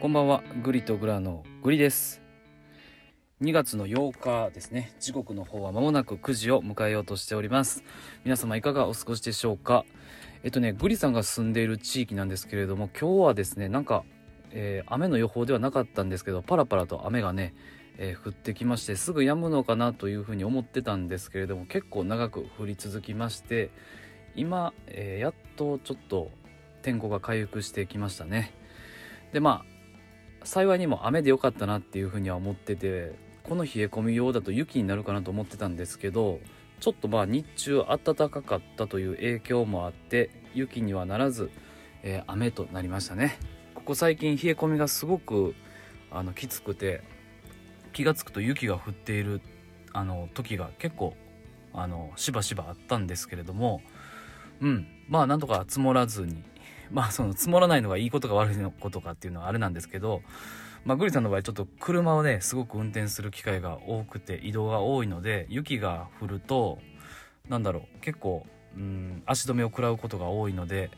こんばんは。グリとグラのグリです。2月の8日ですね。時刻の方は間もなく9時を迎えようとしております。皆様いかがお過ごしでしょうか？えっとねグリさんが住んでいる地域なんですけれども今日はですねなんか、えー、雨の予報ではなかったんですけどパラパラと雨がねえー、降ってきましてすぐ止むのかなというふうに思ってたんですけれども結構長く降り続きまして今、えー、やっとちょっと天候が回復してきましたね。でまあ幸いにも雨で良かったなっていうふうには思っててこの冷え込み用だと雪になるかなと思ってたんですけどちょっとまあ日中暖かかったという影響もあって雪にはならず、えー、雨となりましたね。ここ最近冷え込みがすごくあのきつくて気が付くと雪が降っているあの時が結構あのしばしばあったんですけれどもうんまあなんとか積もらずにまあその積もらないのがいいことか悪いことかっていうのはあれなんですけど、まあ、グリさんの場合ちょっと車をねすごく運転する機会が多くて移動が多いので雪が降るとなんだろう結構うん足止めを食らうことが多いので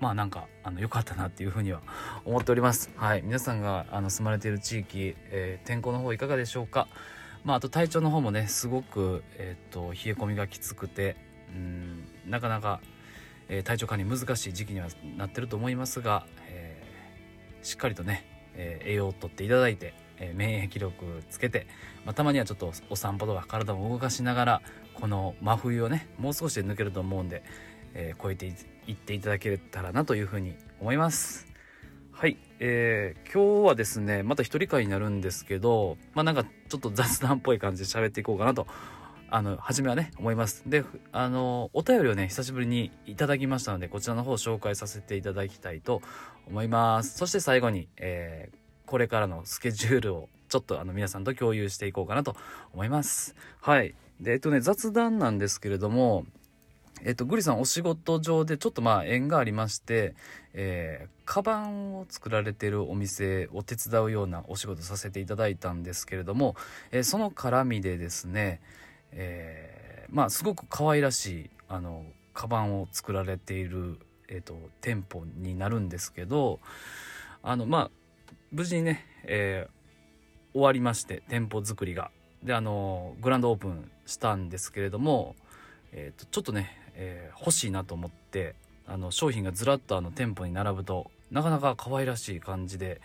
まあなんかあの良かったなっていうふうには思っております。はい。皆さんがあの住まれている地域、えー、天候の方いかがでしょうか？まああと体調の方もねすごく、えーと、と冷え込みがきつくてうんなかなかえー、体調管理難しい時期にはなってると思いますが、えー、しっかりとね、えー、栄養をとっていただいて、え免疫力つけて、まあ、たまにはちょっとお散歩とか体も動かしながらこの真冬をねもう少しで抜けると思うんで、え超えていっていただけたらなというふうに思います。はい、えー、今日はですねまた一人会になるんですけどまあなんかちょっと雑談っぽい感じで喋っていこうかなとあの、初めはね、思います。で、あの、お便りをね、久しぶりにいただきましたので、こちらの方を紹介させていただきたいと思います。そして最後に、えー、これからのスケジュールをちょっとあの皆さんと共有していこうかなと思います。はい。で、えっとね、雑談なんですけれども、えっと、グリさんお仕事上でちょっとまあ縁がありまして、えー、カバンを作られてるお店を手伝うようなお仕事させていただいたんですけれども、えー、その絡みでですね、えー、まあすごく可愛らしいあのカバンを作られている、えーと、店舗になるんですけどあのまあ無事にね、えー、終わりまして店舗作りが。であのグランドオープンしたんですけれども、えーと、ちょっとね、えー、欲しいなと思ってあの商品がずらっとあの店舗に並ぶとなかなか可愛らしい感じで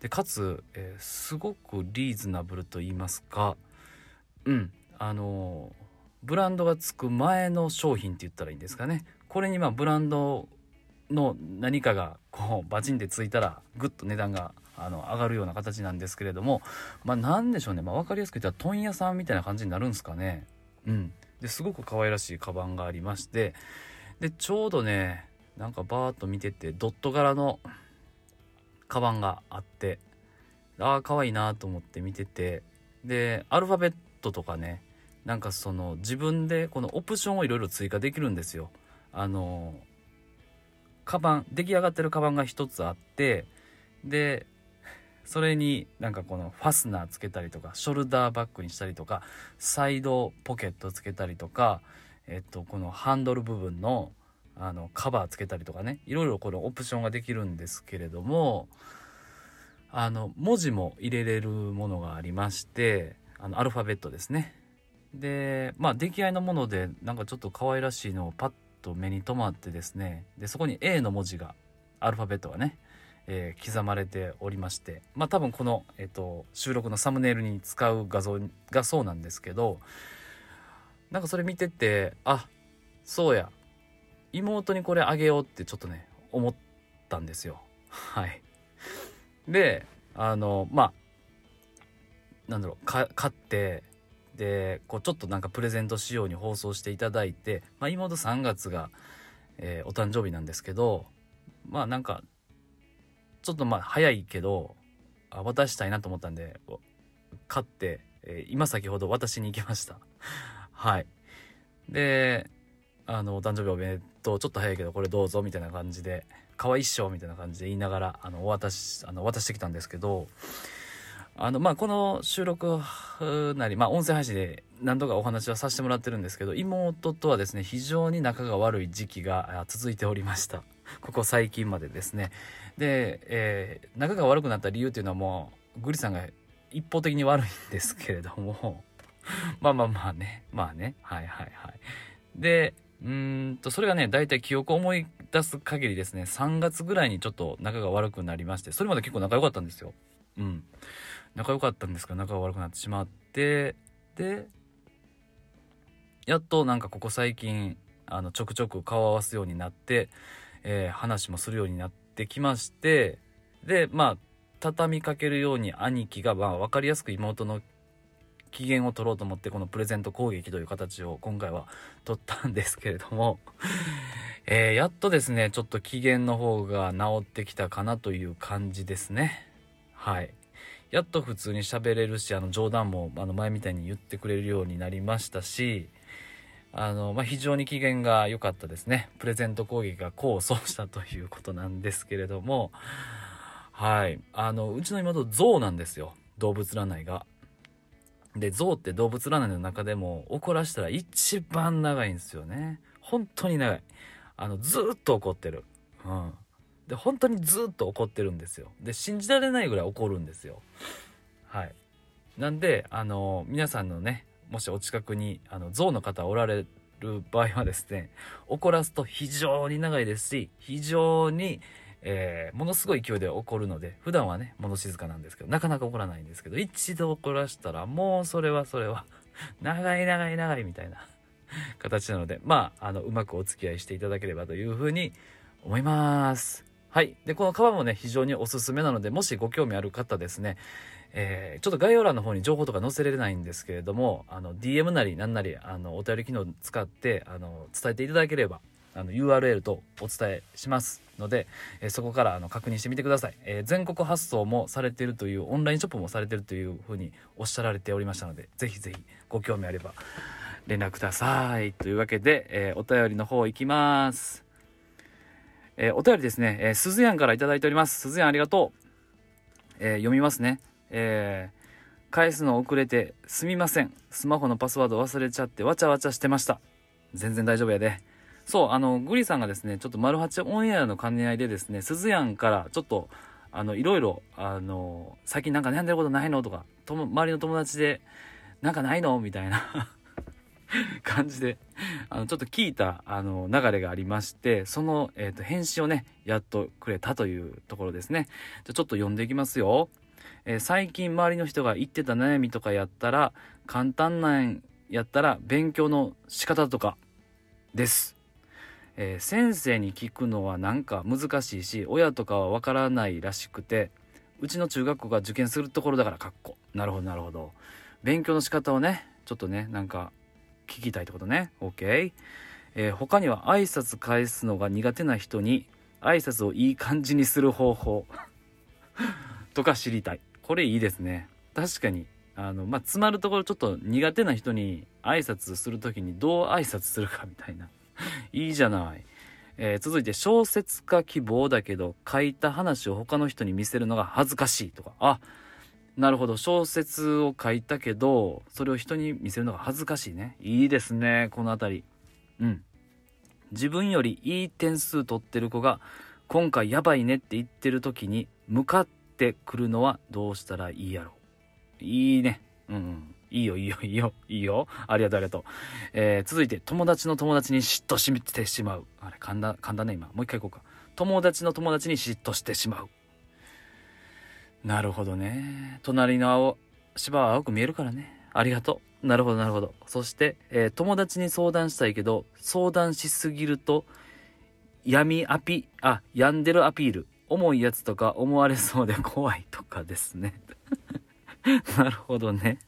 でかつ、えー、すごくリーズナブルと言いますかうん。あのブランドがつく前の商品って言ったらいいんですかね。これにまあブランドの何かがこうバチンってついたらぐっと値段があの上がるような形なんですけれどもまあ何でしょうね、まあ、分かりやすく言ったら問屋さんみたいな感じになるんですかね。うん。ですごく可愛らしいカバンがありましてでちょうどねなんかバーッと見ててドット柄のカバンがあってああ可愛いなと思って見ててでアルファベットとかねなんかその自分でこのオプションをいろいろ追加できるんですよ。あのカバン出来上がってるカバンが1つあってでそれになんかこのファスナーつけたりとかショルダーバッグにしたりとかサイドポケットつけたりとか、えっと、このハンドル部分のあのカバーつけたりとかねいろいろこのオプションができるんですけれどもあの文字も入れれるものがありましてあのアルファベットですねでまあ出来合いのものでなんかちょっと可愛らしいのをパッと目に留まってですねでそこに A の文字がアルファベットがね、えー、刻まれておりましてまあ多分この、えーと、収録のサムネイルに使う画像がそうなんですけどなんかそれ見ててあそうや妹にこれあげようってちょっとね思ったんですよ。はい。であのまあなんだろうか買ってでこうちょっとなんかプレゼント仕様に放送していただいて、まあ、妹3月が、えー、お誕生日なんですけどまあなんかちょっとまあ早いけどあ渡したいなと思ったんで買って、えー、今先ほど渡しに行きました。はい。であのお誕生日おめでとうちょっと早いけどこれどうぞみたいな感じで可愛いっしょみたいな感じで言いながらあのお渡しあの渡してきたんですけどあの、まあ、この収録なり、まあ、音声配信で何度かお話はさせてもらってるんですけど、妹とはですね、非常に仲が悪い時期が続いておりました。ここ最近までですね。で、えー、仲が悪くなった理由っていうのはもう、グリさんが一方的に悪いんですけれども、まあまあまあね、まあね、はいはいはい。で、うんと、それがね、大体記憶を思い出す限りですね、3月ぐらいにちょっと仲が悪くなりまして、それまで結構仲良かったんですよ。うん。仲良かったんですけど、仲が悪くなってしまって、で、やっとなんかここ最近、あの、ちょくちょく顔を合わすようになって、えー、話もするようになってきまして、で、まあ、畳みかけるように兄貴が、まあ、分かりやすく妹の機嫌を取ろうと思ってこのプレゼント攻撃という形を今回は取ったんですけれども。え、やっとですねちょっと機嫌の方が治ってきたかなという感じですね。はい。やっと普通に喋れるしあの冗談もあの前みたいに言ってくれるようになりましたしあの、まあ、非常に機嫌が良かったですねプレゼント攻撃が功を奏したということなんですけれどもはいあのうちの妹象なんですよ動物占いがで、象って動物占いの中でも怒らしたら一番長いんですよね。本当に長い。あの、ずっと怒ってる。うん。で、本当にずっと怒ってるんですよ。で、信じられないぐらい怒るんですよ。はい。なんで、あの、皆さんのね、もしお近くに、あの、象の方おられる場合はですね、怒らすと非常に長いですし、非常に、えー、ものすごい勢いで怒るので、普段はね、物静かなんですけど、なかなか怒らないんですけど、一度怒らしたら、もうそれはそれは、長い長い長いみたいな 形なので、まあ、あの、うまくお付き合いしていただければというふうに思います。はい。で、この革もね、非常におすすめなので、もしご興味ある方ですね、えー、ちょっと概要欄の方に情報とか載せられないんですけれども、あの、DM なりなんなり、あの、お便り機能使って、あの、伝えていただければ、あの URL とお伝えしますので、えー、そこからあの確認してみてください、えー、全国発送もされているというオンラインショップもされているというふうにおっしゃられておりましたのでぜひぜひご興味あれば連絡ください。というわけで、えー、お便りの方行きます。えお便りですね、えー、鈴やんから頂いております。鈴やんありがとう、え読みますね。え返すの遅れてすみません。スマホのパスワード忘れちゃってわちゃわちゃしてました。全然大丈夫やで。そう、あの、グリさんがですね、ちょっと丸八オンエアの兼ね合いでですね、鈴やんからちょっと、あの、いろいろ、あの、最近なんか悩んでることないの？とか、とも、周りの友達で、なんかないの？みたいな。感じで、あの、ちょっと聞いた、あの、流れがありまして、その、えっ、ー、と、返信をね、やっとくれたというところですね。じゃ、ちょっと読んでいきますよ。えー、最近周りの人が言ってた悩みとかやったら、簡単なんやったら、勉強の仕方とか、です。えー、先生に聞くのはなんか難しいし親とかはわからないらしくてうちの中学校が受験するところだからかっこなるほどなるほど勉強の仕方をねちょっとねなんか聞きたいってことね。OK、えー、他には挨拶返すのが苦手な人に挨拶をいい感じにする方法 とか知りたい。これいいですね。確かに。あのまあ詰まるところちょっと苦手な人に挨拶する時にどう挨拶するかみたいな。いいじゃない。えー、続いて、小説家希望だけど、書いた話を他の人に見せるのが恥ずかしいとか。あ、なるほど。小説を書いたけど、それを人に見せるのが恥ずかしいね。いいですね、このあたり。うん。自分よりいい点数取ってる子が、今回やばいねって言ってる時に、向かってくるのはどうしたらいいやろう。いいね。うん、うん。いいよ、いいよ、いいよ、いいよ。ありがとう、ありがとう。えー、続いて、友達の友達に嫉妬してしまう。あれ、噛んだ、噛んだね、今。もう一回いこうか。友達の友達に嫉妬してしまう。なるほどね。隣の青、芝は青く見えるからね。ありがとう。なるほど、なるほど。そして、えー、友達に相談したいけど、相談しすぎると、闇アピ、あ、病んでるアピール。重いやつとか思われそうで 怖いとかですね。なるほどね。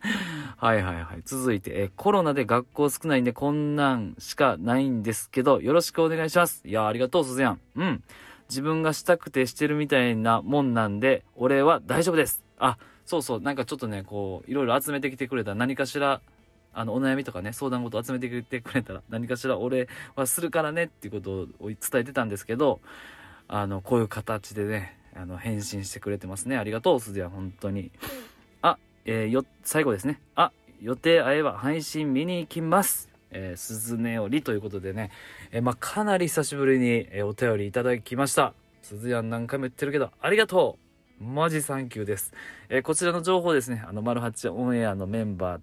はいはいはい。続いて、えコロナで学校少ないんでこんなんしかないんですけど、よろしくお願いします。いや、ありがとう、すずやん。うん。自分がしたくてしてるみたいなもんなんで、俺は大丈夫です。あ、そうそう、なんかちょっとね、こう、いろいろ集めてきてくれた何かしら、あの、お悩みとかね、相談事集めてきてくれたら、何かしら俺はするからねっていうことを伝えてたんですけど、あの、こういう形でね、あの、返信してくれてますね。ありがとう、すずやん、本当に。えー、よ、最後ですね。あ、予定合えば配信見に行きます。えー、鈴音よりということでね、えー、まあ、かなり久しぶりに、えー、お便りいただきました。鈴やん何回も言ってるけど、ありがとうマジサンキューです。えこちらの情報ですね、あの、マルハチオンエアのメンバー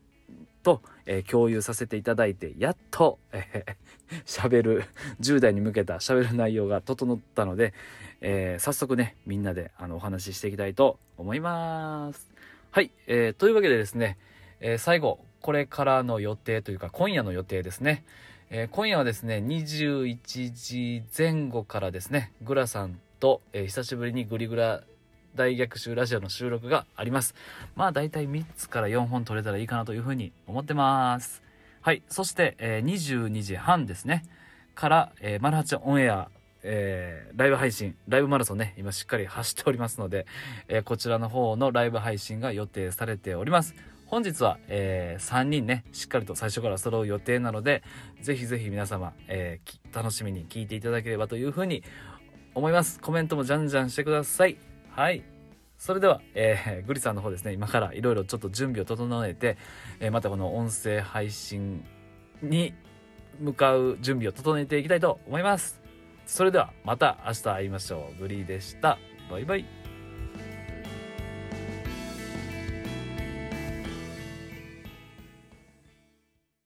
と、え共有させていただいて、やっと、え喋る、10代に向けた喋る内容が整ったので、え早速ね、みんなであのお話ししていきたいと思います。はい、えというわけでですね、え最後、これからの予定というか、今夜の予定ですね。えー、今夜はですね、21時前後からですね、グラさんと、えー、久しぶりにグリグラ大逆襲ラジオの収録があります。まあ大体3つから4本撮れたらいいかなというふうに思ってます。はい。そして、えー、22時半ですね。から、えー、マルハチオンエア、えー、ライブ配信、ライブマラソンね、今しっかり走っておりますので、えー、こちらの方のライブ配信が予定されております。本日は、えー、3人ね、しっかりと最初から揃う予定なので、ぜひぜひ皆様、えー、楽しみに聞いていただければというふうに思います。コメントもじゃんじゃんしてください。はい。それでは、えー、グリさんの方ですね、今からいろいろちょっと準備を整えて、えー、またこの音声配信に向かう準備を整えていきたいと思います。それではまた明日会いましょう。グリでした。バイバイ。